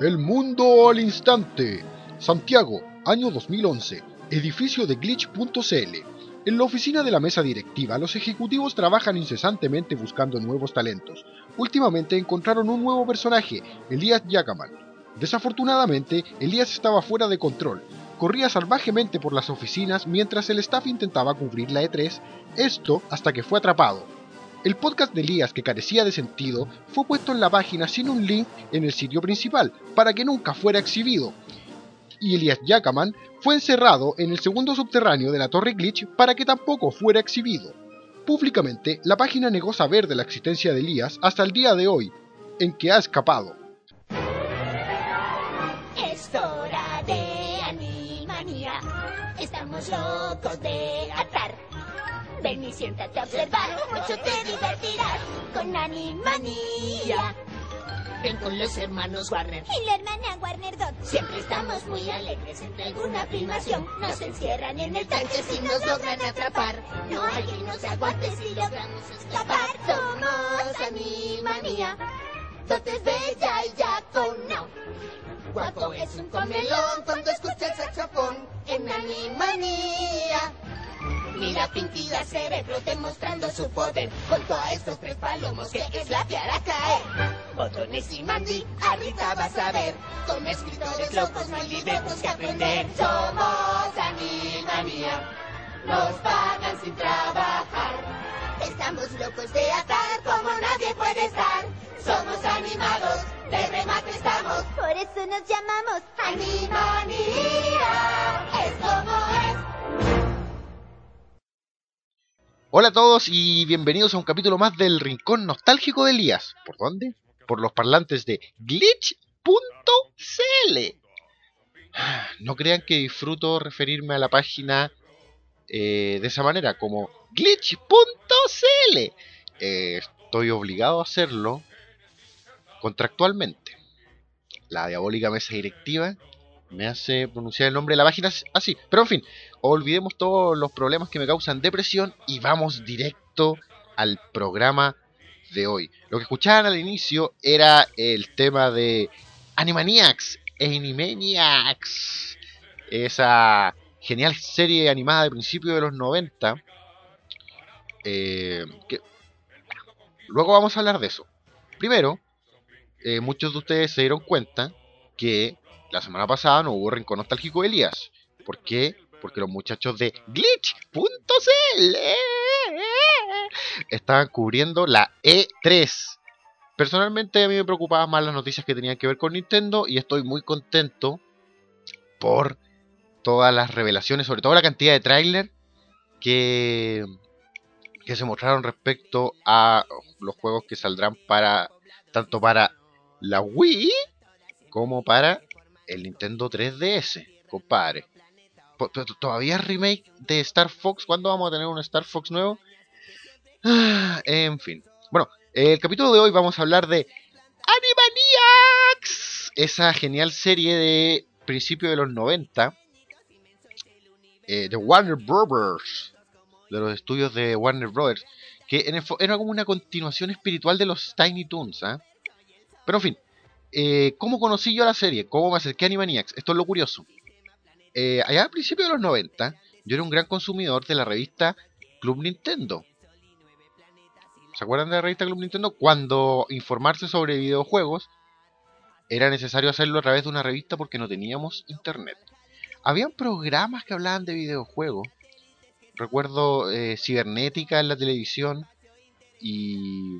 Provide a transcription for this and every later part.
El mundo al instante. Santiago, año 2011. Edificio de glitch.cl. En la oficina de la mesa directiva, los ejecutivos trabajan incesantemente buscando nuevos talentos. Últimamente encontraron un nuevo personaje, Elías Yagaman. Desafortunadamente, Elías estaba fuera de control. Corría salvajemente por las oficinas mientras el staff intentaba cubrir la E3, esto hasta que fue atrapado. El podcast de Elías, que carecía de sentido, fue puesto en la página sin un link en el sitio principal, para que nunca fuera exhibido. Y Elías Yakaman fue encerrado en el segundo subterráneo de la Torre Glitch para que tampoco fuera exhibido. Públicamente, la página negó saber de la existencia de Elías hasta el día de hoy, en que ha escapado. Es hora de. Estamos locos de siéntate a observar. Mucho te divertirás con animanía. Ven con los hermanos Warner. Y la hermana Warner Dot. Siempre estamos muy alegres entre alguna filmación. Nos encierran en el tanque si nos logran atrapar. No hay quien nos aguante si logramos escapar. Somos Animanía. Dot es bella y ya con no. Guapo es un comelón cuando escucha el saxofón en Animanía. Mira Pinky la cerebro demostrando su poder junto a estos tres palomos que es la piara caer. Botones y Mandy, ahorita vas a ver. Con escritores locos no hay libretos que aprender. Somos Animanía, nos pagan sin trabajar. Estamos locos de atar como nadie puede estar. Somos animados, de remate estamos. Por eso nos llamamos Animanía, es como Hola a todos y bienvenidos a un capítulo más del Rincón Nostálgico de Elías. ¿Por dónde? Por los parlantes de glitch.cl. No crean que disfruto referirme a la página eh, de esa manera, como glitch.cl. Eh, estoy obligado a hacerlo contractualmente. La diabólica mesa directiva me hace pronunciar el nombre de la página así. Pero en fin, olvidemos todos los problemas que me causan depresión y vamos directo al programa de hoy. Lo que escuchaban al inicio era el tema de Animaniacs, Animaniacs, esa genial serie animada de principios de los 90. eh. Luego vamos a hablar de eso. Primero, eh, muchos de ustedes se dieron cuenta que la semana pasada no hubo Rincón Nostálgico de Elías. ¿Por qué? Porque los muchachos de glitch.cl estaban cubriendo la E3. Personalmente a mí me preocupaban más las noticias que tenían que ver con Nintendo y estoy muy contento por todas las revelaciones, sobre todo la cantidad de tráiler que, que se mostraron respecto a los juegos que saldrán para tanto para la Wii como para el Nintendo 3DS, compadre. Todavía remake de Star Fox. ¿Cuándo vamos a tener un Star Fox nuevo? En fin. Bueno, el capítulo de hoy vamos a hablar de Animaniacs. Esa genial serie de principios de los 90. eh, de Warner Brothers. De los estudios de Warner Brothers. Que era como una continuación espiritual de los Tiny Toons. ¿ah? Pero en fin. eh, ¿Cómo conocí yo la serie? ¿Cómo me acerqué a Animaniacs? Esto es lo curioso. Eh, allá a principios de los 90, yo era un gran consumidor de la revista Club Nintendo. ¿Se acuerdan de la revista Club Nintendo? Cuando informarse sobre videojuegos era necesario hacerlo a través de una revista porque no teníamos internet. Habían programas que hablaban de videojuegos. Recuerdo eh, Cibernética en la televisión y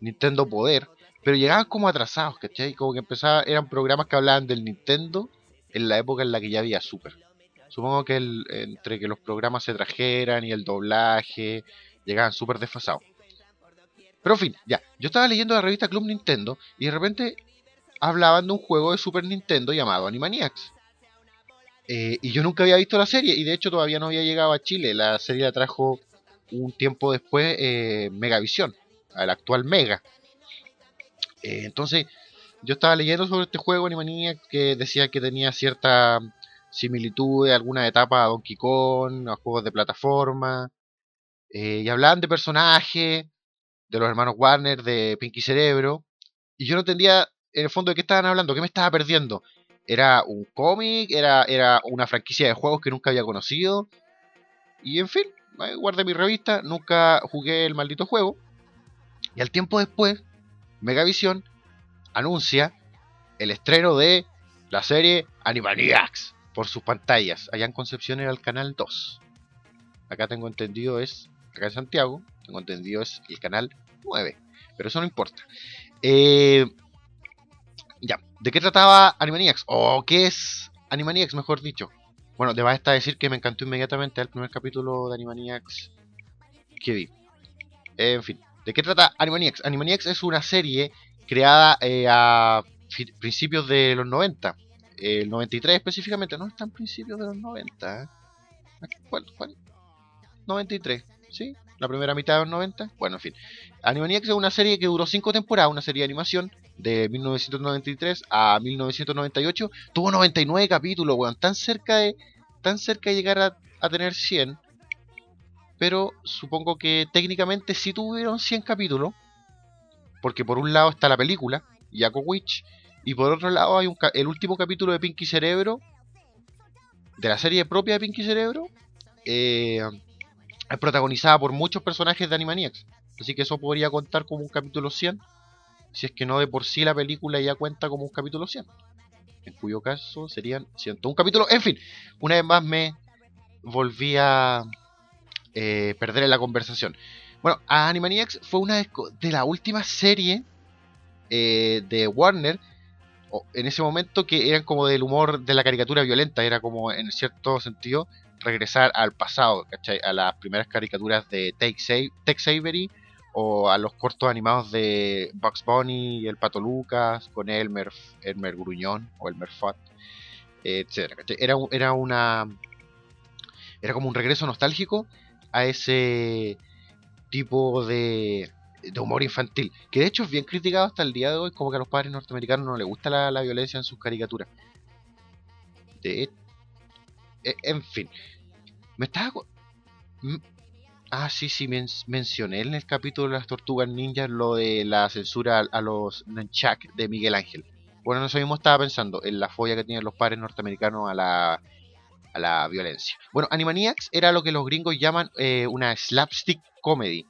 Nintendo Poder, pero llegaban como atrasados, ¿cachai? Como que empezaba, eran programas que hablaban del Nintendo en la época en la que ya había Super. Supongo que el- entre que los programas se trajeran y el doblaje llegaban súper desfasados. Pero en fin, ya. Yo estaba leyendo la revista Club Nintendo y de repente hablaban de un juego de Super Nintendo llamado Animaniacs. Eh, y yo nunca había visto la serie y de hecho todavía no había llegado a Chile. La serie la trajo un tiempo después eh, Megavisión, al actual Mega. Eh, entonces yo estaba leyendo sobre este juego Animaniacs que decía que tenía cierta similitud de alguna etapa a Donkey Kong, a juegos de plataforma. eh, y hablaban de personajes, de los hermanos Warner, de Pinky Cerebro. Y yo no entendía en el fondo, ¿de qué estaban hablando? ¿Qué me estaba perdiendo? ¿Era un cómic? ¿Era, ¿Era una franquicia de juegos que nunca había conocido? Y en fin, guardé mi revista, nunca jugué el maldito juego. Y al tiempo después, Megavisión anuncia el estreno de la serie Animaniacs por sus pantallas. Allá en Concepción era el canal 2. Acá tengo entendido es, acá en Santiago, tengo entendido es el canal 9. Pero eso no importa. Eh, ya, ¿de qué trataba Animaniacs? ¿O qué es Animaniacs, mejor dicho? Bueno, te basta decir que me encantó inmediatamente el primer capítulo de Animaniacs que vi. en fin, ¿de qué trata Animaniacs? Animaniacs es una serie creada eh, a principios de los 90. El 93 específicamente, no está en principios de los 90. ¿eh? ¿Cuál, ¿Cuál? 93, ¿sí? La primera mitad de los 90. Bueno, en fin. Animaniacs es una serie que duró 5 temporadas, una serie de animación de 1993 a 1998. Tuvo 99 capítulos, weón. Tan cerca de, tan cerca de llegar a, a tener 100. Pero supongo que técnicamente sí tuvieron 100 capítulos. Porque por un lado está la película, Jaco Witch. Y por otro lado hay un, el último capítulo de Pinky Cerebro. De la serie propia de Pinky Cerebro. Eh, es protagonizada por muchos personajes de Animaniacs. Así que eso podría contar como un capítulo 100. Si es que no de por sí la película ya cuenta como un capítulo 100. En cuyo caso serían 101 capítulos. En fin, una vez más me volví a eh, perder en la conversación. Bueno, Animaniacs fue una de las últimas series eh, de Warner en ese momento que eran como del humor de la caricatura violenta, era como en cierto sentido regresar al pasado, ¿cachai? A las primeras caricaturas de Tex Avery o a los cortos animados de Bugs Bunny el Pato Lucas con Elmer, Elmer Gruñón o Elmer Fudd, etc. Era, era una era como un regreso nostálgico a ese tipo de, humor infantil, que de hecho es bien criticado hasta el día de hoy, como que a los padres norteamericanos no les gusta la, la violencia en sus caricaturas. De, e, en fin, me estaba... Ah, sí, sí, mencioné en el capítulo de las tortugas ninjas lo de la censura a, los Nunchak de Miguel Ángel. Bueno, eso mismo estaba pensando en la folla que tienen los padres norteamericanos a la, a la violencia. Bueno, Animaniacs era lo que los gringos llaman eh, una slapstick comedy,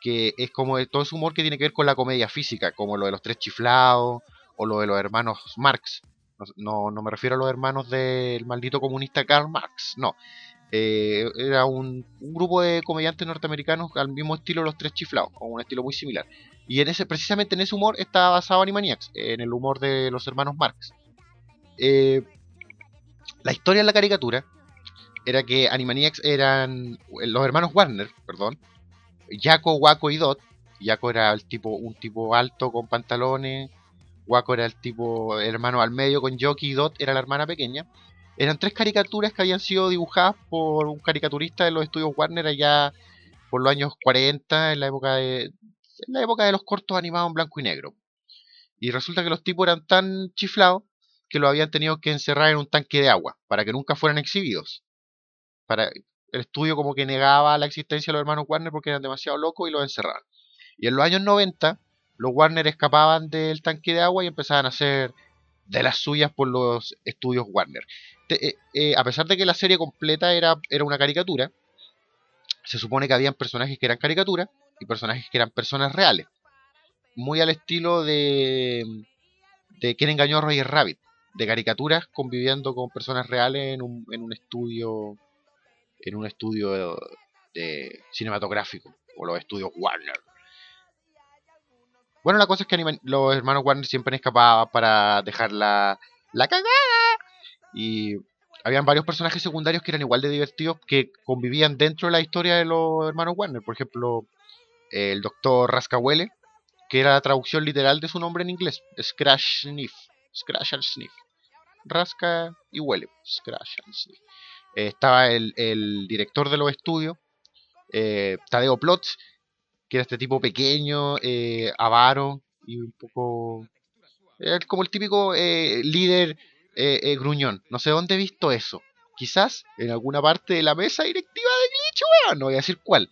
que es como todo ese humor que tiene que ver con la comedia física, como lo de los tres chiflados o lo de los hermanos Marx. No, no me refiero a los hermanos del maldito comunista Karl Marx, no. Eh, era un, grupo de comediantes norteamericanos al mismo estilo Los Tres Chiflados, o un estilo muy similar. Y en ese, precisamente en ese humor está basado Animaniacs, en el humor de los hermanos Marx. Eh, la historia de la caricatura era que Animaniacs eran los hermanos Warner, perdón, Jaco, Waco y Dot. Jaco era el tipo, un tipo alto con pantalones, Waco era el tipo hermano al medio con Jockey y Dot era la hermana pequeña. Eran tres caricaturas que habían sido dibujadas por un caricaturista de los estudios Warner allá por los años 40, en la época de, en la época de los cortos animados en blanco y negro. Y resulta que los tipos eran tan chiflados que lo habían tenido que encerrar en un tanque de agua para que nunca fueran exhibidos. Para el estudio como que negaba la existencia de los hermanos Warner porque eran demasiado locos y los encerraron. Y en los años 90 los Warner escapaban del tanque de agua y empezaban a hacer de las suyas por los estudios Warner. Eh, eh, a pesar de que la serie completa era, era una caricatura, se supone que habían personajes que eran caricaturas y personajes que eran personas reales. Muy al estilo de, de Quién engañó a Roger Rabbit, de caricaturas conviviendo con personas reales en un, en un estudio en un estudio de cinematográfico o los estudios Warner. Bueno, la cosa es que los hermanos Warner siempre escapaban para dejar la, cagada. Y habían varios personajes secundarios que eran igual de divertidos que convivían dentro de la historia de los hermanos Warner. Por ejemplo, el doctor Rascahuele, que era la traducción literal de su nombre en inglés. Scratch Sniff. Scratch and Sniff. Rasca y huele. Sniff. Eh, estaba el, director de los estudios, eh, Tadeo Plotz, que era este tipo pequeño, eh, avaro y un poco... Era como el típico eh, líder eh, gruñón. No sé dónde he visto eso. Quizás en alguna parte de la mesa directiva de Glitch, weón. No voy a decir cuál.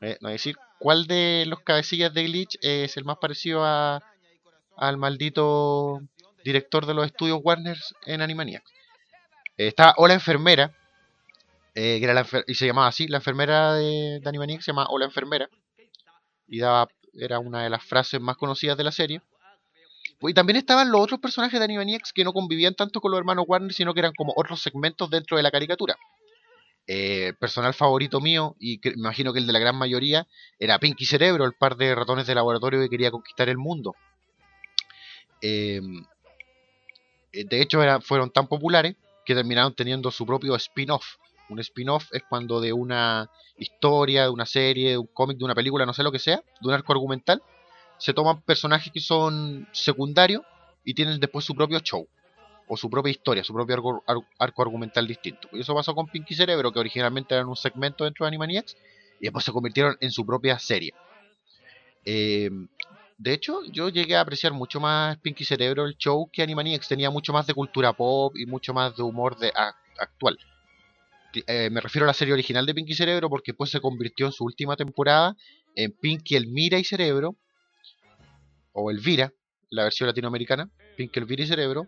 no voy a decir cuál de los cabecillas de Glitch es el más parecido a, al maldito director de los estudios Warner en Animaniacs. Eh, estaba Hola Enfermera, eh, y se llamaba así, la enfermera de, de Animaniacs se llama Hola Enfermera, y daba, era una de las frases más conocidas de la serie. Y también estaban los otros personajes de Animaniacs que no convivían tanto con los hermanos Warner, sino que eran como otros segmentos dentro de la caricatura. Eh, personal favorito mío, y me imagino que el de la gran mayoría, era Pinky Cerebro, el par de ratones de laboratorio que quería conquistar el mundo. Eh, de hecho, fueron tan populares que terminaron teniendo su propio spin-off. Un spin-off es cuando de una historia, de una serie, de un cómic, de una película, no sé lo que sea, de un arco argumental, se toman personajes que son secundarios y tienen después su propio show. O su propia historia, su propio arco, ar- arco argumental distinto. Y eso pasó con Pinky Cerebro, que originalmente eran un segmento dentro de Animaniacs, y después se convirtieron en su propia serie. Eh, de hecho, yo llegué a apreciar mucho más Pinky Cerebro, el show, que Animaniacs. Tenía mucho más de cultura pop y mucho más de humor de, actual. Eh, me refiero a la serie original de Pinky Cerebro porque después se convirtió en su última temporada en Pinky Elmira y Cerebro, o Elvira, la versión latinoamericana, Pinky Elvira y Cerebro,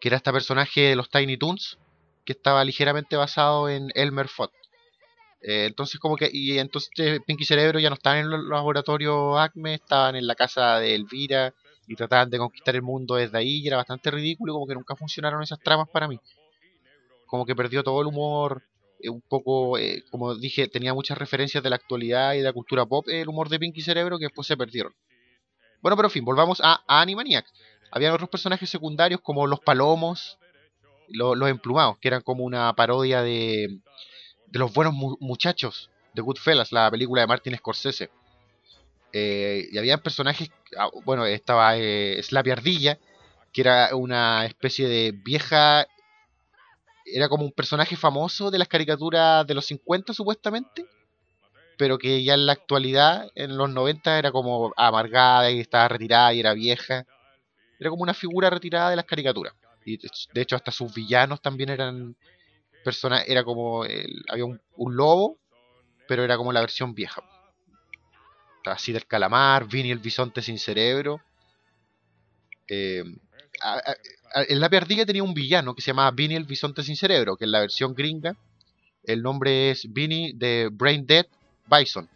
que era este personaje de los Tiny Toons, que estaba ligeramente basado en Elmer Fudd. Eh, entonces como que y entonces Pinky Cerebro ya no estaban en los laboratorios Acme, estaban en la casa de Elvira y trataban de conquistar el mundo desde ahí y era bastante ridículo, como que nunca funcionaron esas tramas para mí. Como que perdió todo el humor, eh, un poco, eh, como dije, tenía muchas referencias de la actualidad y de la cultura pop, el humor de Pinky Cerebro que después se perdieron. Bueno, pero en fin, volvamos a, a Animaniacs. Había otros personajes secundarios como los palomos, lo- los emplumados, que eran como una parodia de, de los buenos mu- muchachos de Goodfellas, la película de Martin Scorsese. Eh, y había personajes, ah, bueno, estaba eh, Slappy Ardilla, que era una especie de vieja, era como un personaje famoso de las caricaturas de los 50 supuestamente, pero que ya en la actualidad, en los 90, era como amargada y estaba retirada y era vieja. Era como una figura retirada de las caricaturas. Y de de hecho hasta sus villanos también eran personas, era como, el- había un, lobo, pero era como la versión vieja. Así del calamar, Vinny el bisonte sin cerebro. Eh, a- a- a- el lápiz ardilla tenía un villano que se llamaba Vinny el bisonte sin cerebro, que en la versión gringa el nombre es Vinny de Brain Dead Bison,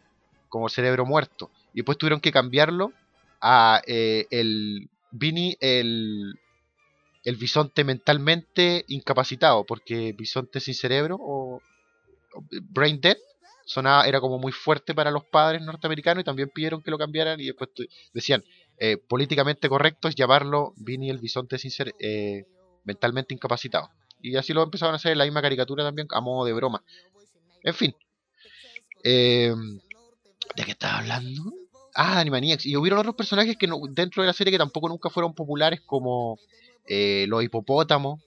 como cerebro muerto. Y después tuvieron que cambiarlo a eh, el Vinny el, el bisonte mentalmente incapacitado, porque bisonte sin cerebro o, Brain Dead sonaba, era como muy fuerte para los padres norteamericanos y también pidieron que lo cambiaran y después decían eh, políticamente correcto es llamarlo Vinny el bisonte sin cere- eh, mentalmente incapacitado. Y así lo empezaron a hacer en la misma caricatura también a modo de broma. En fin. Eh, ¿De qué estaba hablando? Ah, Animaniacs. Y hubieron otros personajes que no- dentro de la serie que tampoco nunca fueron populares como eh, los hipopótamos.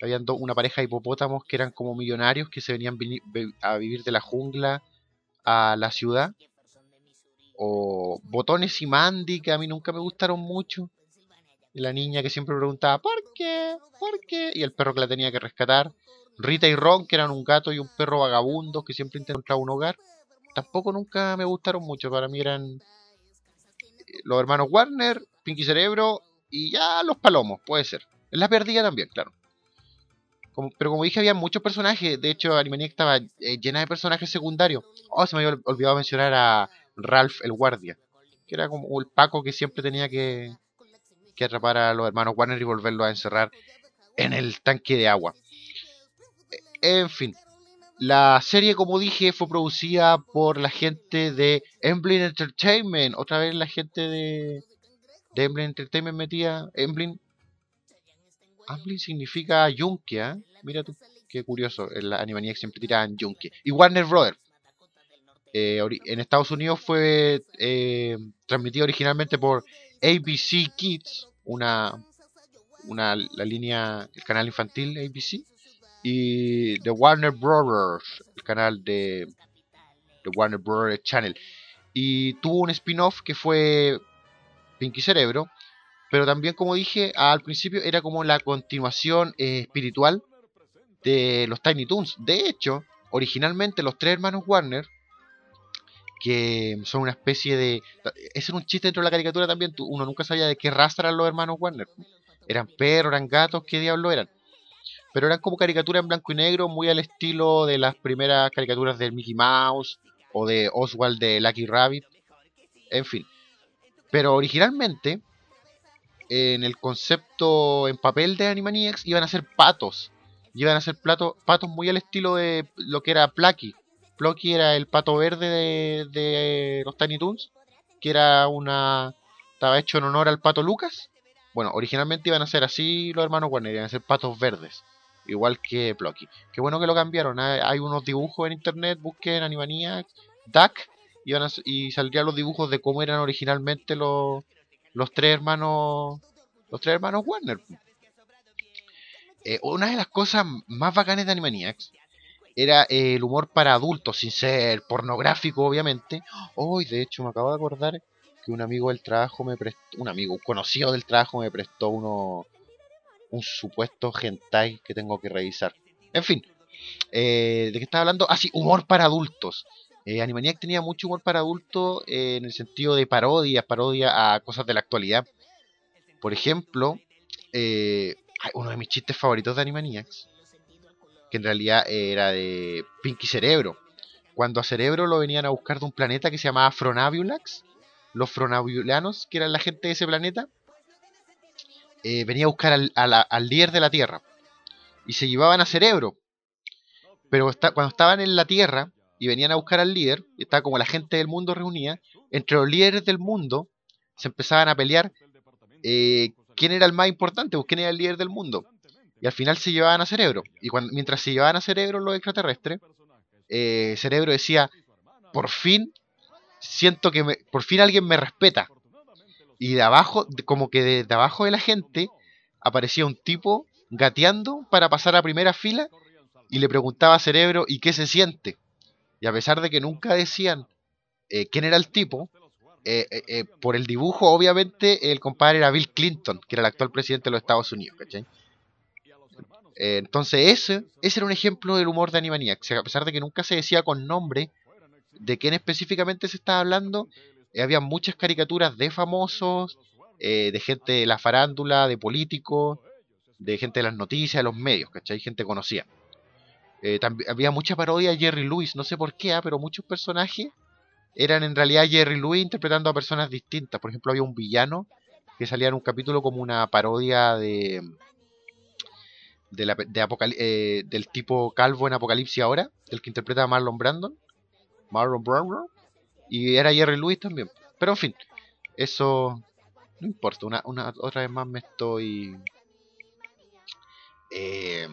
Habían una pareja de hipopótamos que eran como millonarios que se venían a vivir de la jungla a la ciudad. O Botones y Mandy, que a mí nunca me gustaron mucho. Y la niña que siempre preguntaba, ¿por qué? ¿Por qué? Y el perro que la tenía que rescatar. Rita y Ron, que eran un gato y un perro vagabundo que siempre intentaban un hogar. Tampoco nunca me gustaron mucho. Para mí eran los hermanos Warner, Pinky Cerebro y ya los palomos, puede ser. La perdida también, claro. Pero como dije, había muchos personajes. De hecho, Animaniacs estaba eh, llena de personajes secundarios. Oh, se me había ol- olvidado mencionar a Ralph el guardia. Que era como el Paco que siempre tenía que, que atrapar a los hermanos Warner y volverlos a encerrar en el tanque de agua. E- En fin. La serie, como dije, fue producida por la gente de Emblem Entertainment. Otra vez la gente de, Emblem Entertainment metía. Emblem. Emblem significa yunque, ¿ah? Mira tú, qué curioso. En la Animaniacs siempre tiraban yunque. Y Warner Brothers. Eh, en Estados Unidos fue eh, transmitido originalmente por ABC Kids, una, una la línea, el canal infantil ABC, y The Warner Brothers, el canal de, de Warner Brothers Channel. Y tuvo un spin-off que fue Pinky Cerebro, pero también, como dije al principio, era como la continuación eh, espiritual de los Tiny Toons. De hecho, originalmente los tres hermanos Warner que son una especie de... Ese era un chiste dentro de la caricatura también, uno nunca sabía de qué raza eran los hermanos Warner. Eran perros, eran gatos, qué diablo eran. Pero eran como caricaturas en blanco y negro, muy al estilo de las primeras caricaturas de Mickey Mouse o de Oswald de Lucky Rabbit. En fin. Pero originalmente, en el concepto en papel de Animaniacs, iban a ser patos. Iban a ser plato- patos muy al estilo de lo que era Plucky. Plucky era el pato verde de, de los Tiny Toons, que era una... estaba hecho en honor al pato Lucas. Bueno, originalmente iban a ser así los hermanos Warner, iban a ser patos verdes, igual que Plucky. Qué bueno que lo cambiaron, hay, hay unos dibujos en internet, busquen Animaniacs, Duck, y, van saldrían los dibujos de cómo eran originalmente los, los tres hermanos los tres hermanos Warner. Eh, una de las cosas más bacanas de Animaniacs era eh, el humor para adultos, sin ser pornográfico, obviamente. Hoy, de hecho, me acabo de acordar que un amigo del trabajo me prestó, un amigo, un conocido del trabajo me prestó uno, un supuesto hentai que tengo que revisar. En fin, eh, ¿de qué estaba hablando? Ah, sí, humor para adultos. Eh, Animaniac tenía mucho humor para adultos eh, en el sentido de parodias, parodia a cosas de la actualidad. Por ejemplo, eh, uno de mis chistes favoritos de Animaniacs, que en realidad era de Pinky Cerebro. Cuando a Cerebro lo venían a buscar de un planeta que se llamaba Fronabulax, los Fronabiulanos, que eran la gente de ese planeta, eh, venía a buscar al, a la- al líder de la Tierra. Y se llevaban a Cerebro. Pero cuando estaban en la Tierra y venían a buscar al líder, y estaba como la gente del mundo reunida, entre los líderes del mundo se empezaban a pelear eh, quién era el más importante, o quién era el líder del mundo. Y al final se llevaban a Cerebro. Y mientras se llevaban a Cerebro los extraterrestres, eh, Cerebro decía, por fin, siento que me- por fin alguien me respeta. Y de abajo, como que de, abajo de la gente, aparecía un tipo gateando para pasar a primera fila y le preguntaba Cerebro, ¿y qué se siente? Y a pesar de que nunca decían eh, quién era el tipo, eh, eh, eh, por el dibujo, obviamente, el compadre era Bill Clinton, que era el actual presidente de los Estados Unidos, ¿cachai? Entonces ese, ese era un ejemplo del humor de Animaniacs. A pesar de que nunca se decía con nombre de quién específicamente se estaba hablando, había muchas caricaturas de famosos, eh, de gente de la farándula, de políticos, de gente de las noticias, de los medios, ¿cachai? Gente conocida. Eh, había mucha parodia de Jerry Lewis, no sé por qué, ah, pero muchos personajes eran en realidad Jerry Lewis interpretando a personas distintas. Por ejemplo, había un villano que salía en un capítulo como una parodia de, eh, del tipo calvo en Apocalipsis ahora, del que interpreta a Marlon Brandon. Marlon Brandon. Y era Jerry Lewis también. Pero en fin, eso no importa. Una, una otra vez más me estoy eh,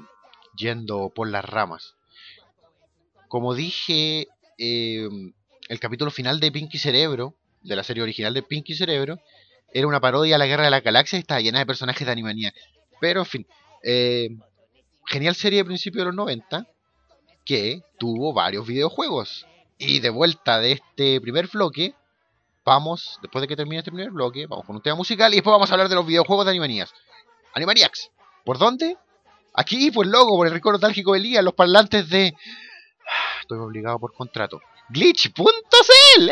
yendo por las ramas. Como dije, eh, el capítulo final de Pinky Cerebro, de la serie original de Pinky Cerebro, era una parodia a la Guerra de la Galaxia y estaba llena de personajes de Animaniacs. Pero en fin, eh, genial serie de principios de los 90 que tuvo varios videojuegos. Y de vuelta de este primer bloque, vamos, después de que termine este primer bloque, vamos con un tema musical y después vamos a hablar de los videojuegos de Animaniacs. Animaniacs, ¿por dónde? Aquí, pues loco, por el rincón nostálgico de Elías, los parlantes de... Estoy obligado por contrato. Glitch.cl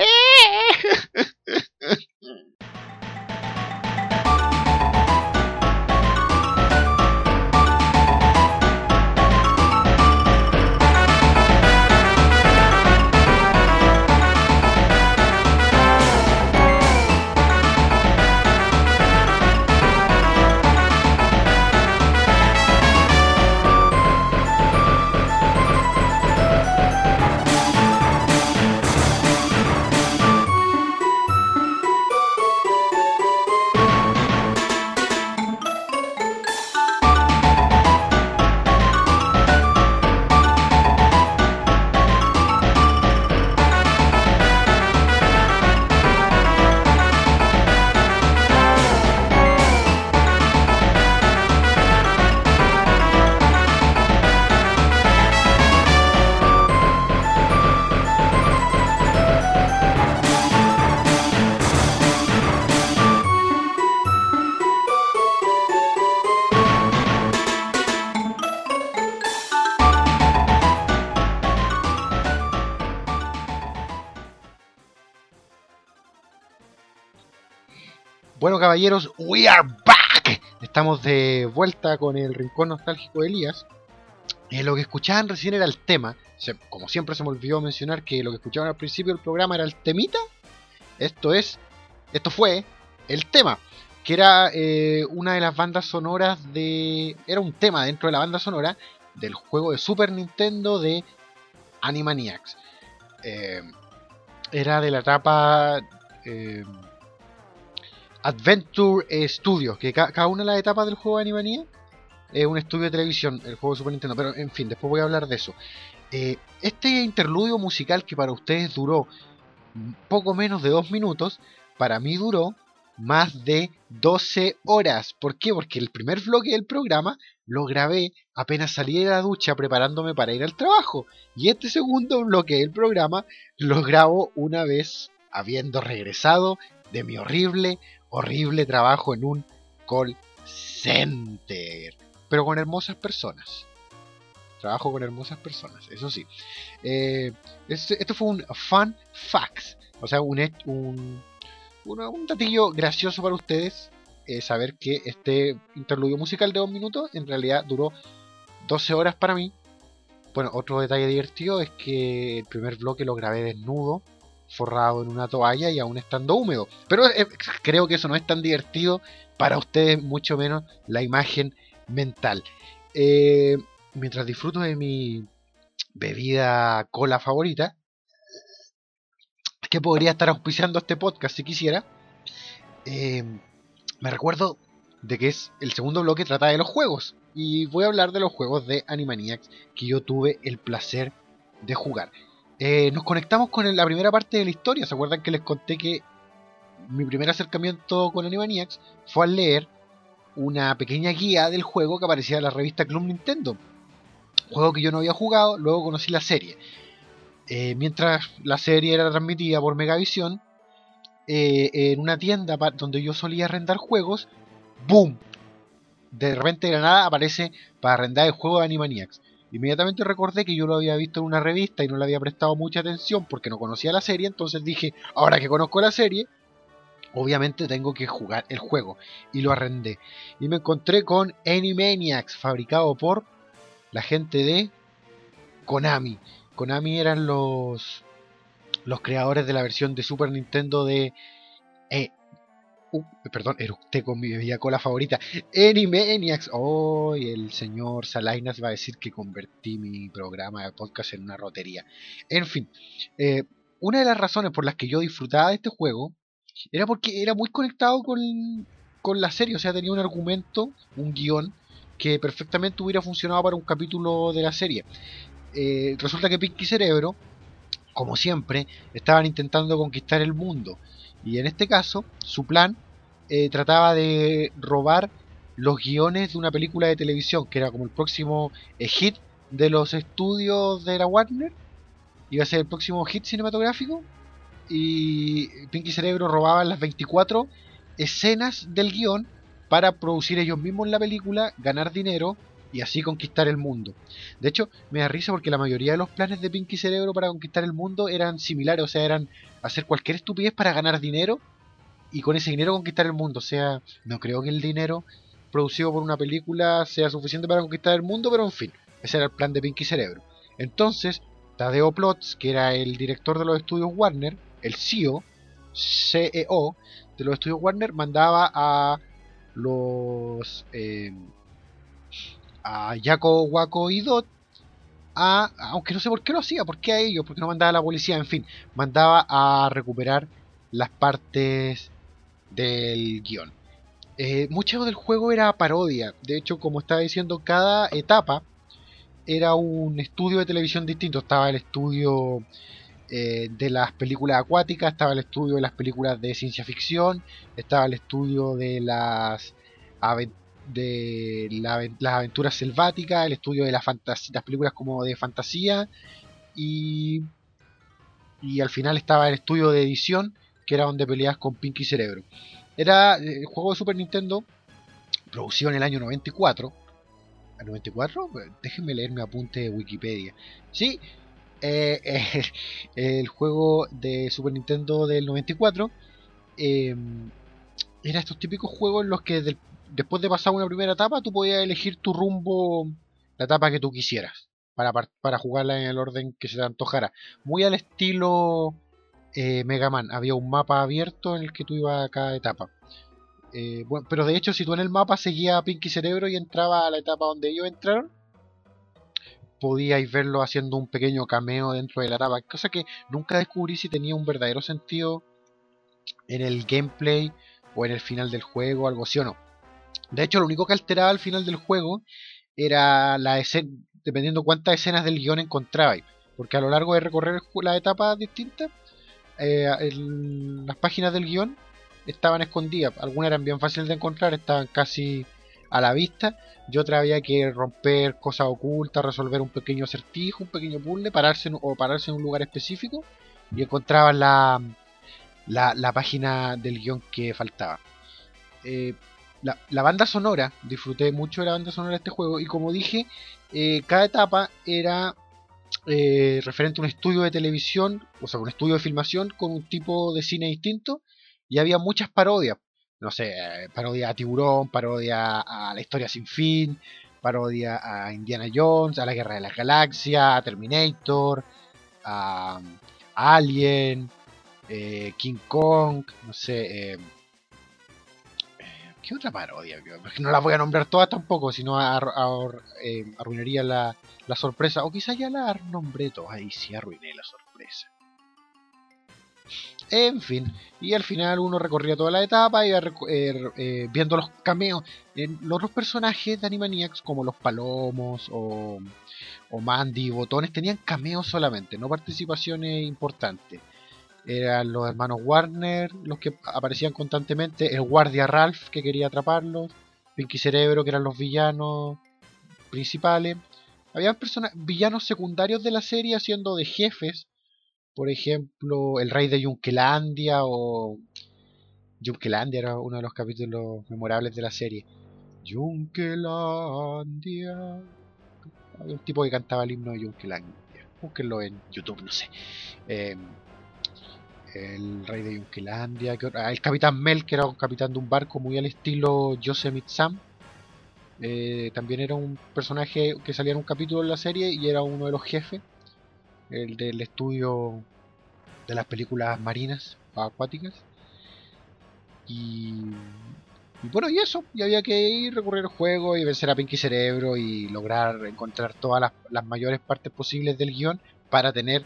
caballeros, we are back. Estamos de vuelta con el rincón nostálgico de Elías. Eh, lo que escuchaban recién era el tema. Como siempre se me olvidó mencionar que lo que escuchaban al principio del programa era el temita. Esto es, esto fue el tema, que era eh, una de las bandas sonoras de, era un tema dentro de la banda sonora del juego de Super Nintendo de Animaniacs. Eh, era de la etapa Adventure Studios, que ca- cada una de las etapas del juego de Animaniacs es un estudio de televisión, el juego de Super Nintendo, pero en fin, después voy a hablar de eso. Eh, este interludio musical que para ustedes duró poco menos de dos minutos, para mí duró más de 12 horas. ¿Por qué? Porque el primer bloque del programa lo grabé apenas salí de la ducha preparándome para ir al trabajo. Y este segundo bloque del programa lo grabo una vez habiendo regresado de mi horrible, horrible trabajo en un call center. Pero con hermosas personas. Trabajo con hermosas personas, eso sí. Eh, este- esto fue un fun facts. O sea, un, un, un datillo gracioso para ustedes. eh, saber que este interludio musical de dos minutos en realidad duró 12 horas para mí. Bueno, otro detalle divertido es que el primer bloque lo grabé desnudo, forrado en una toalla y aún estando húmedo. Pero eh, creo que eso no es tan divertido para ustedes, mucho menos la imagen mental. Eh, mientras disfruto de mi bebida cola favorita, que podría estar auspiciando este podcast si quisiera, eh, me recuerdo de que es el segundo bloque trata de los juegos. Y voy a hablar de los juegos de Animaniacs que yo tuve el placer de jugar. Eh, nos conectamos con la primera parte de la historia. ¿Se acuerdan que les conté que mi primer acercamiento con Animaniacs fue al leer una pequeña guía del juego que aparecía en la revista Club Nintendo? Juego que yo no había jugado, luego conocí la serie. Eh, mientras la serie era transmitida por Megavisión, eh, en una tienda donde yo solía arrendar juegos, ¡boom! De repente de la nada aparece para arrendar el juego de Animaniacs. Inmediatamente recordé que yo lo había visto en una revista y no le había prestado mucha atención porque no conocía la serie, entonces dije, ahora que conozco la serie, obviamente tengo que jugar el juego. Y lo arrendé. Y me encontré con Animaniacs, fabricado por la gente de Konami. Konami eran los los creadores de la versión de Super Nintendo de eh, uh, perdón, eructé con mi bebida cola favorita, Animaniacs. Oh, y el señor Salainas va a decir que convertí mi programa de podcast en una rotería. En fin, eh, una de las razones por las que yo disfrutaba de este juego era porque era muy conectado con, con la serie, o sea, tenía un argumento, un guion que perfectamente hubiera funcionado para un capítulo de la serie. Eh, resulta que Pinky Cerebro, como siempre, estaban intentando conquistar el mundo. Y en este caso, su plan eh, trataba de robar los guiones de una película de televisión, que era como el próximo eh, hit de los estudios de la Warner. Iba a ser el próximo hit cinematográfico. Y Pinky Cerebro robaban las 24 escenas del guion para producir ellos mismos la película, ganar dinero y así conquistar el mundo. De hecho, me da risa porque la mayoría de los planes de Pinky Cerebro para conquistar el mundo eran similares, o sea, eran hacer cualquier estupidez para ganar dinero y con ese dinero conquistar el mundo. O sea, no creo que el dinero producido por una película sea suficiente para conquistar el mundo, pero en fin, ese era el plan de Pinky Cerebro. Entonces, Tadeo Plots, que era el director de los estudios Warner, el CEO, CEO de los estudios Warner, mandaba a los eh, a Jaco, Waco y Dot a, aunque no sé por qué lo hacía, por qué a ellos, porque no mandaba a la policía, en fin, mandaba a recuperar las partes del guion. Eh, mucho del juego era parodia, de hecho, como estaba diciendo, cada etapa era un estudio de televisión distinto. Estaba el estudio eh, de las películas acuáticas, estaba el estudio de las películas de ciencia ficción, estaba el estudio de las de las aventuras selváticas, el estudio de las, las películas como de fantasía y y al final estaba el estudio de edición que era donde peleas con Pinky Cerebro. Era eh, el juego de Super Nintendo producido en el año 94 ¿Al 94? Pues, Déjenme leer mi apunte de Wikipedia. Sí, eh, el juego de Super Nintendo del 94 eh, era estos típicos juegos en los que después de pasar una primera etapa tú podías elegir tu rumbo, la etapa que tú quisieras, para, par- para jugarla en el orden que se te antojara. Muy al estilo eh, Mega Man, había un mapa abierto en el que tú ibas a cada etapa. Eh, pero de hecho, si tú en el mapa seguías a Pinky Cerebro y entraba a la etapa donde ellos entraron, podíais verlo haciendo un pequeño cameo dentro de la etapa, cosa que nunca descubrí si tenía un verdadero sentido en el gameplay o en el final del juego, algo así o no. De hecho, lo único que alteraba al final del juego era la escena, dependiendo cuántas escenas del guion encontrabais, porque a lo largo de recorrer las etapas distintas, eh, las páginas del guion estaban escondidas, algunas eran bien fáciles de encontrar, estaban casi a la vista, y otras había que romper cosas ocultas, resolver un pequeño acertijo, un pequeño puzzle, pararse en- o pararse en un lugar específico y encontraban la, la, la página del guion que faltaba. Eh, la, la banda sonora, disfruté mucho de la banda sonora de este juego y como dije, eh, cada etapa era eh, referente a un estudio de televisión, o sea, un estudio de filmación con un tipo de cine distinto y había muchas parodias. No sé, eh, parodia a Tiburón, parodia a La Historia Sin Fin, parodia a Indiana Jones, a La Guerra de las Galaxias, a Terminator, a, Alien, eh, King Kong, no sé. eh, ¿Qué otra parodia? No las voy a nombrar todas tampoco, sino eh, arruinaría la, sorpresa. O quizás ya la nombré todas, ahí sí arruiné la sorpresa. En fin, y al final uno recorría toda la etapa iba recu- eh, eh, viendo los cameos. Los otros personajes de Animaniacs, como los Palomos o, o Mandy y Botones, tenían cameos solamente, no participaciones importantes. Eran los hermanos Warner los que aparecían constantemente, el guardia Ralph que quería atraparlos, Pinky Cerebro que eran los villanos principales. Había personas, villanos secundarios de la serie haciendo de jefes, por ejemplo, el rey de Yunkelandia o Yunkelandia era uno de los capítulos memorables de la serie. Yunkelandia. Había un tipo que cantaba el himno de Yunkelandia. Búsquenlo en YouTube, no sé. Eh, el rey de. Ah, el capitán Mel, que era un capitán de un barco muy al estilo Yosemite Sam. Eh, también era un personaje que salía en un capítulo de la serie y era uno de los jefes. El del estudio de las películas marinas acuáticas. Y, y bueno, y eso. Y había que ir, recorrer el juego y vencer a Pinky Cerebro y lograr encontrar todas las, las mayores partes posibles del guion para tener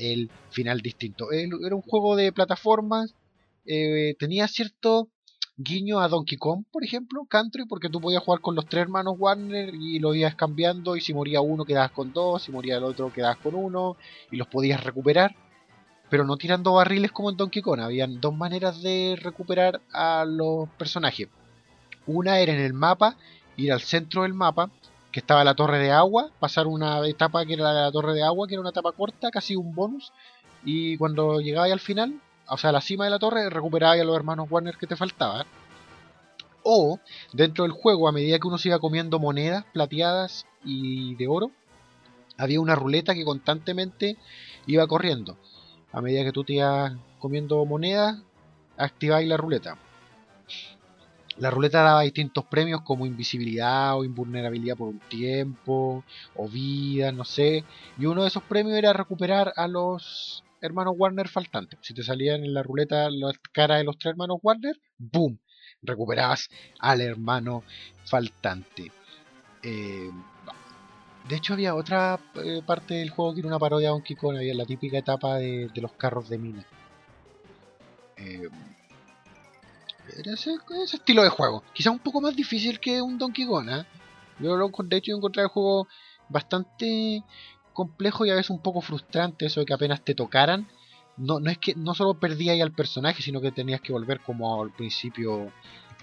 el final distinto. El- era un juego de plataformas. eh, tenía cierto guiño a Donkey Kong, por ejemplo, Country, porque tú podías jugar con los tres hermanos Warner y lo ibas cambiando. Y si moría uno, quedabas con dos. Si moría el otro, quedabas con uno. Y los podías recuperar. Pero no tirando barriles como en Donkey Kong. Habían dos maneras de recuperar a los personajes. Una era en el mapa, ir al centro del mapa, que estaba la torre de agua, pasar una etapa que era la la torre de agua, que era una etapa corta, casi un bonus, y cuando llegabas al final, o sea, a la cima de la torre, recuperabas a los hermanos Warner que te faltaban. O, dentro del juego, a medida que uno se iba comiendo monedas plateadas y de oro, había una ruleta que constantemente iba corriendo. A medida que tú te ibas comiendo monedas, activáis la ruleta. La ruleta daba distintos premios como invisibilidad o invulnerabilidad por un tiempo, o vida, no sé. Y uno de esos premios era recuperar a los hermanos Warner faltantes. Si te salían en la ruleta las caras de los tres hermanos Warner, ¡boom! Recuperabas al hermano faltante. Eh, de hecho, había otra eh, parte del juego que era una parodia de Donkey Kong. Había la típica etapa de, de los carros de mina. Eh, era ese, ese estilo de juego. Quizá un poco más difícil que un Donkey Kong. ¿eh? Yo lo, de hecho, yo encontré el juego bastante complejo y a veces un poco frustrante. Eso de que apenas te tocaran. No, no es que no solo perdías al personaje, sino que tenías que volver como al principio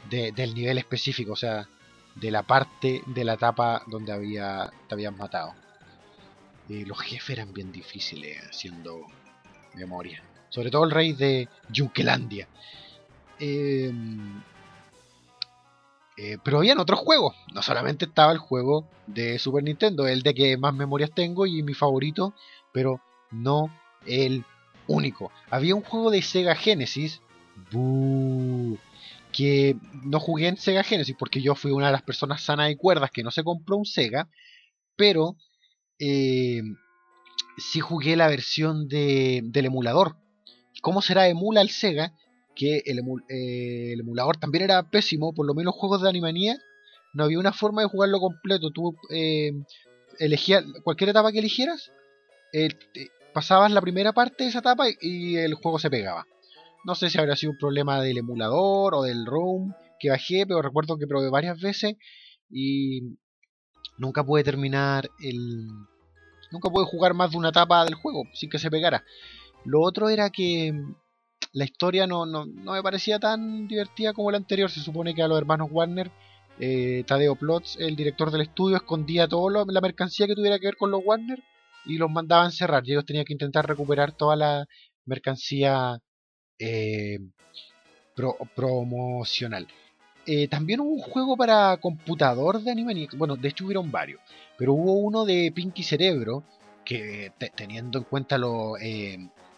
de- del nivel específico. O sea, de la parte de la etapa donde había, te habían matado. Los jefes eran bien difíciles haciendo memoria. Sobre todo el rey de Yunkelandia. Eh, eh, pero habían otros juegos. No solamente estaba el juego de Super Nintendo, el de que más memorias tengo y mi favorito, pero no el único. Había un juego de Sega Genesis, que no jugué en Sega Genesis porque yo fui una de las personas sanas y cuerdas que no se compró un Sega, pero eh, sí jugué la versión de, del emulador. ¿Cómo será emula el Sega? Que el, eh, el, emulador también era pésimo, por lo menos juegos de Animania no había una forma de jugarlo completo. Tú eh, elegías cualquier etapa que eligieras, pasabas la primera parte de esa etapa y el juego se pegaba. No sé si habrá sido un problema del emulador o del ROM que bajé, pero recuerdo que probé varias veces y nunca pude terminar el... Nunca pude jugar más de una etapa del juego sin que se pegara. Lo otro era que la historia no, no, no me parecía tan divertida como la anterior. Se supone que a los hermanos Warner eh, Tadeo Plots, el director del estudio, escondía toda la mercancía que tuviera que ver con los Warner y los mandaba a encerrar. Y ellos tenían que intentar recuperar toda la mercancía eh, promocional. Eh, también hubo un juego para computador de Animaniacs. Bueno, de hecho hubieron varios. Pero hubo uno de Pinky Cerebro que teniendo en cuenta lo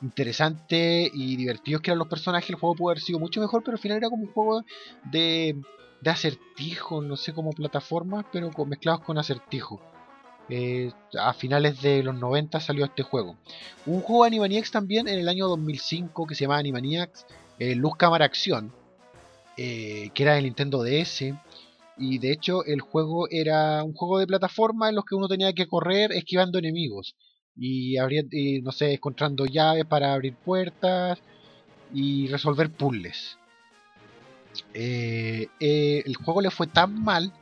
interesante y divertidos que eran los personajes, el juego pudo haber sido mucho mejor, pero al final era como un juego de de acertijo, no sé cómo plataformas, pero mezclados con acertijo. Eh, a finales de los 90 salió este juego. Un juego de Animaniacs también en el año 2005 que se llama Animaniacs eh, Luz Cámara Acción, eh, que era el Nintendo DS. Y de hecho el juego era un juego de plataforma en los que uno tenía que correr esquivando enemigos. Y, y no sé, encontrando llaves para abrir puertas y resolver puzzles. Eh, eh, el juego le fue tan mal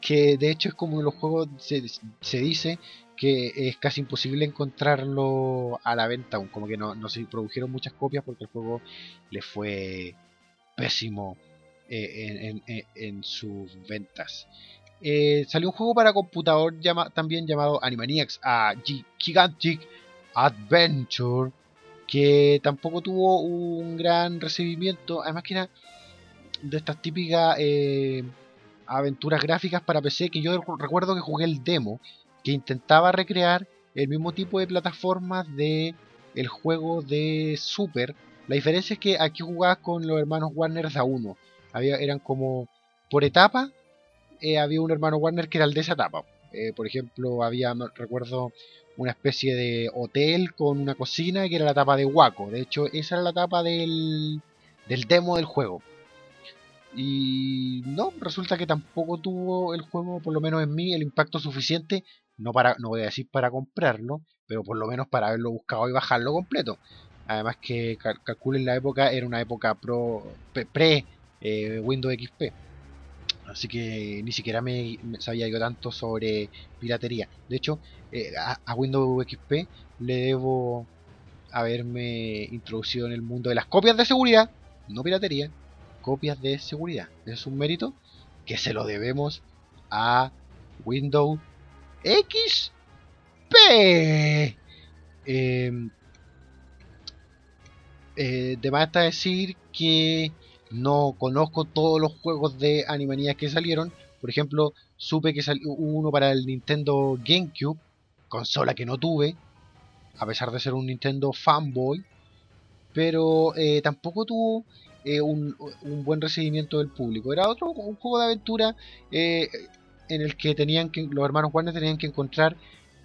que de hecho es como en los juegos se, dice que es casi imposible encontrarlo a la venta aún, como que no, no se produjeron muchas copias porque el juego le fue pésimo eh, en, sus ventas. Salió un juego para computador también llamado Animaniacs Gigantic Adventure que tampoco tuvo un gran recibimiento, además que era de estas típicas eh, aventuras gráficas para PC que yo recuerdo que jugué el demo que intentaba recrear el mismo tipo de plataformas de el juego de Super. La diferencia es que aquí jugabas con los hermanos Warner a uno. Había, eran como por etapa. Eh, había un hermano Warner que era el de esa etapa. Eh, por ejemplo, había, recuerdo, una especie de hotel con una cocina que era la etapa de Waco. De hecho, esa era la etapa del, del demo del juego. Y no, resulta que tampoco tuvo el juego, por lo menos en mí, el impacto suficiente, no, para, no voy a decir para comprarlo, pero por lo menos para haberlo buscado y bajarlo completo. Además que calculen la época, era una época pre eh, Windows XP. Así que ni siquiera me, sabía yo tanto sobre piratería. De hecho, eh, a, Windows XP le debo haberme introducido en el mundo de las copias de seguridad, no piratería, copias de seguridad. Es un mérito que se lo debemos a Windows XP. Em, eh, de está decir que no conozco todos los juegos de Animaniacs que salieron. Por ejemplo, supe que salió uno para el Nintendo GameCube, consola que no tuve, a pesar de ser un Nintendo fanboy. Pero eh, tampoco tuvo eh, un, buen recibimiento del público. Era otro un juego de aventura eh, en el que tenían que los hermanos Warner tenían que encontrar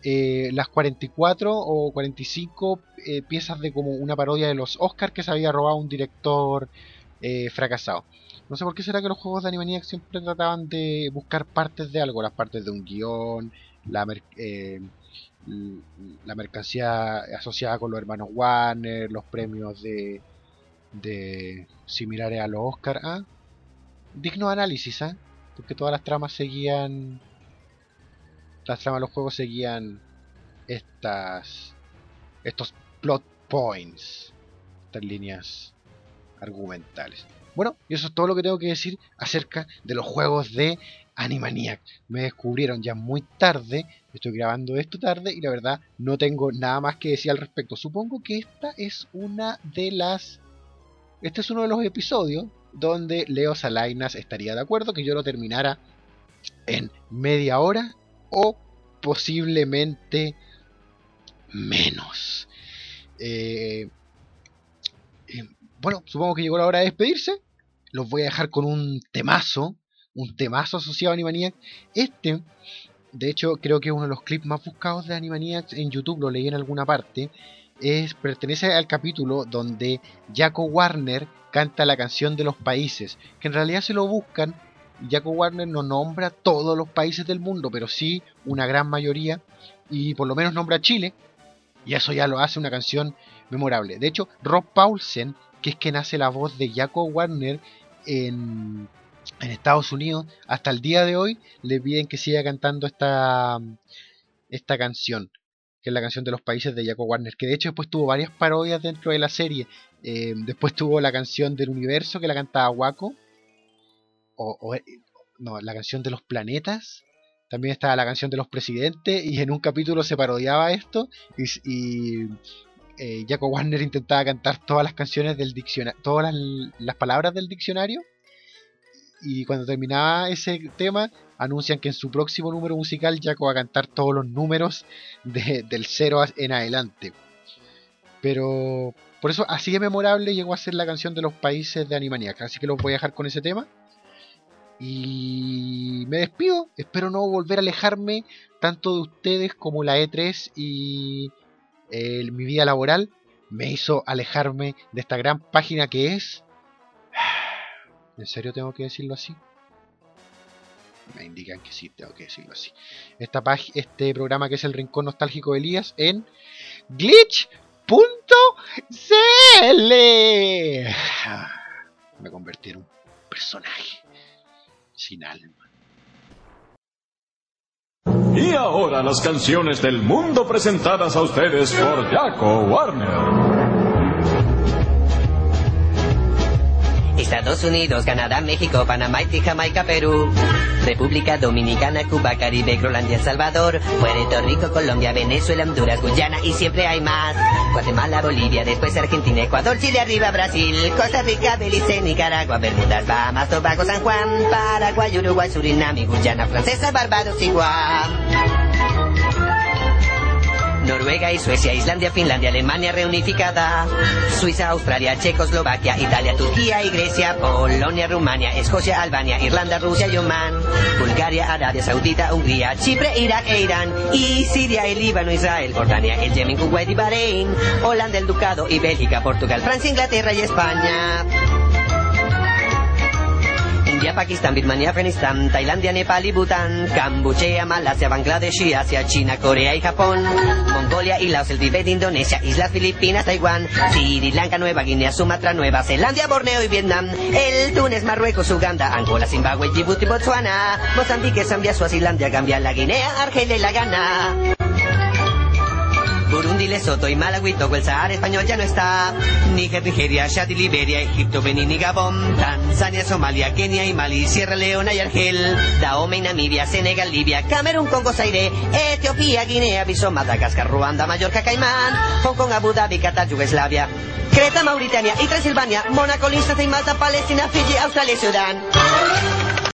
las 44 o 45 piezas de como una parodia de los Oscars que se había robado un director fracasado. No sé por qué será que los juegos de Animaniacs siempre trataban de buscar partes de algo, las partes de un guion, la, la mercancía asociada con los hermanos Warner, los premios de, de similares a los Oscar. ¿ah? Digno análisis, ¿ah? porque todas las tramas seguían. Las tramas de los juegos seguían estas. estos plot points. Estas líneas argumentales. Bueno, y eso es todo lo que tengo que decir acerca de los juegos de Animaniac. Me descubrieron ya muy tarde, estoy grabando esto tarde y la verdad no tengo nada más que decir al respecto. Supongo que esta es una de las este es uno de los episodios donde Leo Salainas estaría de acuerdo que yo lo terminara en media hora o posiblemente menos. Eh, eh, bueno, supongo que llegó la hora de despedirse. los voy a dejar con un temazo, un temazo asociado a Animaniacs. Este, de hecho, creo que es uno de los clips más buscados de Animaniacs en YouTube, lo leí en alguna parte. Es, pertenece al capítulo donde Jaco Warner canta la canción de los países, que en realidad se lo buscan. Jaco Warner no nombra todos los países del mundo, pero sí una gran mayoría, y por lo menos nombra Chile, y eso ya lo hace una canción memorable. De hecho, Rob Paulsen, que es quien hace la voz de Jaco Warner en, en Estados Unidos, hasta el día de hoy le piden que siga cantando esta, esta canción, que es la canción de los países de Jaco Warner, que de hecho después tuvo varias parodias dentro de la serie. Eh, después tuvo la canción del universo que la cantaba Waco, o, o, no, la canción de los planetas, también estaba la canción de los presidentes y en un capítulo se parodiaba esto y eh, Jaco Warner intentaba cantar todas las canciones del diccionario, todas las, palabras del diccionario y cuando terminaba ese tema anuncian que en su próximo número musical Jaco va a cantar todos los números de, del cero en adelante. Pero por eso así de memorable llegó a ser la canción de los países de Animaniacs, así que los voy a dejar con ese tema. Y me despido. Espero no volver a alejarme tanto de ustedes como la E3 y mi vida laboral me hizo alejarme de esta gran página que es. ¿En serio tengo que decirlo así? Me indican que sí, tengo que decirlo así. Esta este programa que es el Rincón Nostálgico de Elías en glitch.cl. Me convertí en un personaje sin alma. Y ahora las canciones del mundo presentadas a ustedes por Jaco Warner. Estados Unidos, Canadá, México, Panamá, Haití, Jamaica, Perú. República Dominicana, Cuba, Caribe, Groenlandia, Salvador, Puerto Rico, Colombia, Venezuela, Honduras, Guyana y siempre hay más. Guatemala, Bolivia, después Argentina, Ecuador, Chile, arriba Brasil, Costa Rica, Belice, Nicaragua, Bermudas, Bahamas, Tobago, San Juan, Paraguay, Uruguay, Surinam, Guyana Francesa, Barbados y Guam. Noruega y Suecia, Islandia, Finlandia, Alemania reunificada, Suiza, Australia, Checoslovaquia, Italia, Turquía y Grecia, Polonia, Rumania, Escocia, Albania, Irlanda, Rusia y Oman, Bulgaria, Arabia Saudita, Hungría, Chipre, Irak e Irán, y Siria, el Líbano, Israel, Jordania, el Yemen, Kuwait y Bahrein, Holanda, el Ducado y Bélgica, Portugal, Francia, Inglaterra y España. India, Pakistán, Birmania, Afganistán, Tailandia, Nepal y Bután, Camboya, Malasia, Bangladesh Asia, China, Corea y Japón, Mongolia y Laos, el Tibet, Indonesia, Islas Filipinas, Taiwán, Sri Lanka, Nueva Guinea, Sumatra, Nueva Zelanda, Borneo y Vietnam, el Túnez, Marruecos, Uganda, Angola, Zimbabue, Djibouti, Botswana, Mozambique, Zambia, Suazilandia, Gambia, la Guinea, Argelia y la Ghana. Burundi, Lesoto y Malawi, el Sahara español ya no está. Níger, Nigeria, Chad Liberia, Egipto, Benín y Gabón, Tanzania, Somalia, Kenia y Mali, Sierra Leona y Argel, Dahomey, Namibia, Senegal, Libia, Camerún, Congo, Zaire, Etiopía, Guinea, Bissau, Madagascar, Ruanda, Mallorca, Caimán, Hong Kong, Abu Dhabi, Qatar, Yugoslavia, Creta, Mauritania y Transilvania, Mónaco, Liechtenstein, Malta, Palestina, Fiji, Australia y Sudán.